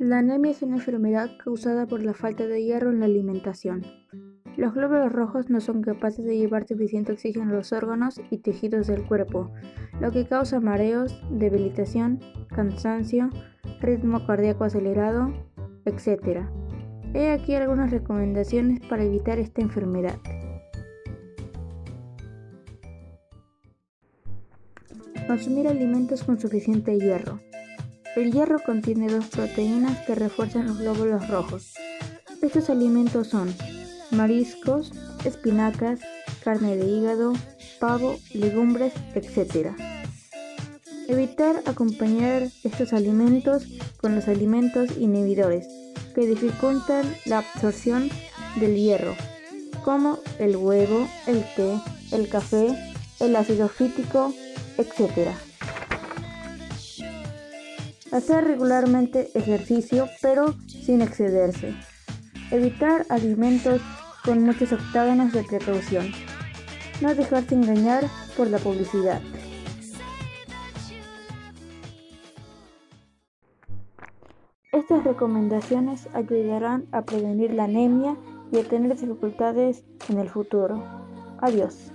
La anemia es una enfermedad causada por la falta de hierro en la alimentación. Los glóbulos rojos no son capaces de llevar suficiente oxígeno a los órganos y tejidos del cuerpo, lo que causa mareos, debilitación, cansancio, ritmo cardíaco acelerado, etc. He aquí algunas recomendaciones para evitar esta enfermedad. Consumir alimentos con suficiente hierro. El hierro contiene dos proteínas que refuerzan los glóbulos rojos. Estos alimentos son mariscos, espinacas, carne de hígado, pavo, legumbres, etc. Evitar acompañar estos alimentos con los alimentos inhibidores que dificultan la absorción del hierro, como el huevo, el té, el café, el ácido fítico, etc. Hacer regularmente ejercicio pero sin excederse. Evitar alimentos con muchos octágonos de precaución. No dejarse engañar por la publicidad. Estas recomendaciones ayudarán a prevenir la anemia y a tener dificultades en el futuro. Adiós.